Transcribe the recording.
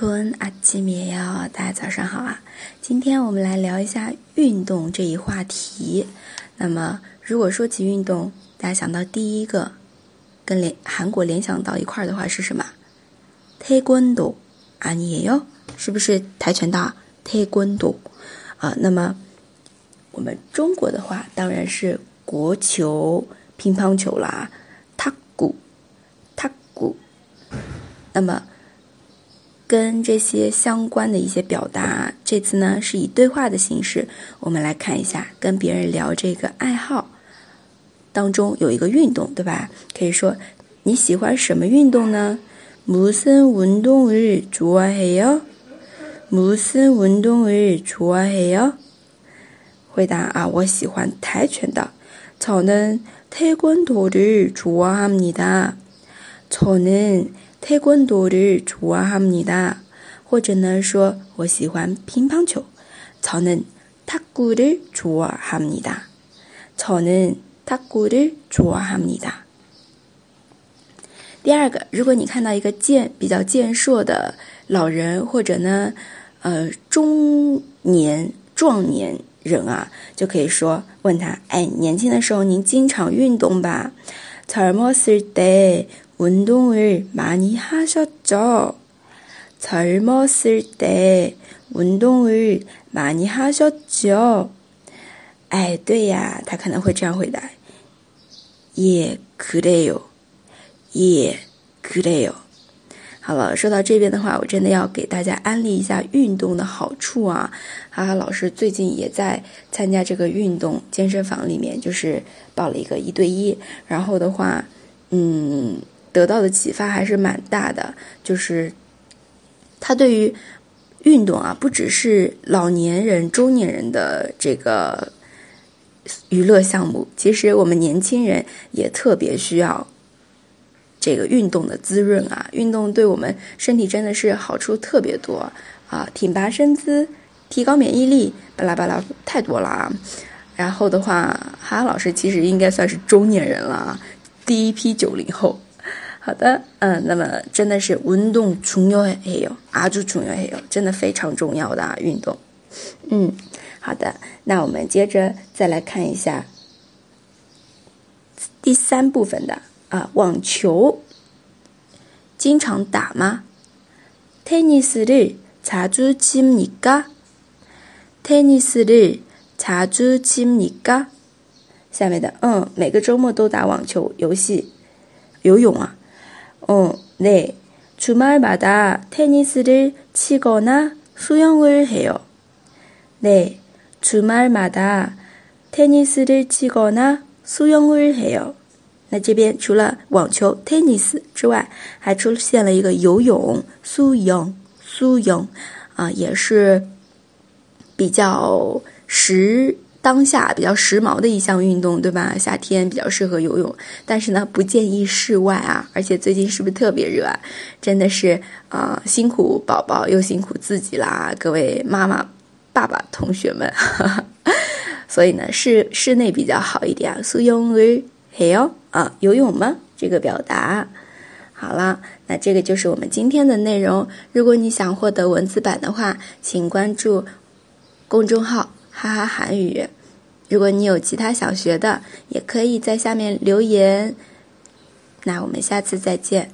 春阿基米哟，大家早上好啊！今天我们来聊一下运动这一话题。那么，如果说起运动，大家想到第一个跟联韩国联想到一块儿的话是什么？跆拳道啊，你也有，是不是跆拳道？跆拳道啊。那么，我们中国的话当然是国球、乒乓球啦，塔鼓、塔鼓。那么。跟这些相关的一些表达，这次呢是以对话的形式，我们来看一下跟别人聊这个爱好当中有一个运动，对吧？可以说你喜欢什么运动呢？무슨운동을좋아해 요？ 무슨운동을좋아해 요？ 回答啊，我喜欢跆拳道。저는태권도를좋아합니 다。 저는 跆拳道를좋아합니 다， 或者呢说我喜欢乒乓球，저는탁구를좋아합니 다， 저는탁구를좋아합니 다。 第二个，如果你看到一个健比较健硕的老人，或者呢，呃，中年壮年人啊，就可以说问他，哎，年轻的时候您经常运动吧？젊었을때운동을많이 하셨죠젊었을때운동을많이하셨죠哎，对呀，他可能会这样回答。예그래 요， 예그래 요。 好了，说到这边的话，我真的要给大家安利一下运动的好处啊！哈哈，老师最近也在参加这个运动健身房里面，就是报了一个一对一，然后的话，嗯。 得到的启发还是蛮大的，就是他对于运动啊，不只是老年人、中年人的这个娱乐项目，其实我们年轻人也特别需要这个运动的滋润啊。运动对我们身体真的是好处特别多啊，挺拔身姿、提高免疫力，巴拉巴拉太多了啊。然后的话，哈老师其实应该算是中年人了啊，第一批九零后。好的，嗯，那么真的是运动重要还有阿朱重要还有，真的非常重要的啊运动，嗯，好的，那我们接着再来看一下第三部分的啊网球，经常打吗？테니스를자주칩니 까？ 테니스를자주칩니 까？ 下面的，嗯，每个周末都打网球游戏，游泳啊。 어, 네. 주말마다 테니스를 치거나 수영을 해요. 네. 주말마다 테니스를 치거나 수영을 해요. 那这边除了网球 tennis 之外，还出现了一个游泳，苏泳，苏泳啊，也是比较实。 当下比较时髦的一项运动，对吧？夏天比较适合游泳，但是呢，不建议室外啊。而且最近是不是特别热啊？真的是啊，辛苦宝宝又辛苦自己啦，各位妈妈、爸爸、同学们。所以呢，室室内比较好一点啊。苏泳儿还有啊，游泳吗？这个表达好了，那这个就是我们今天的内容。如果你想获得文字版的话，请关注公众号。哈哈韩语，如果你有其他想学的，也可以在下面留言。那我们下次再见。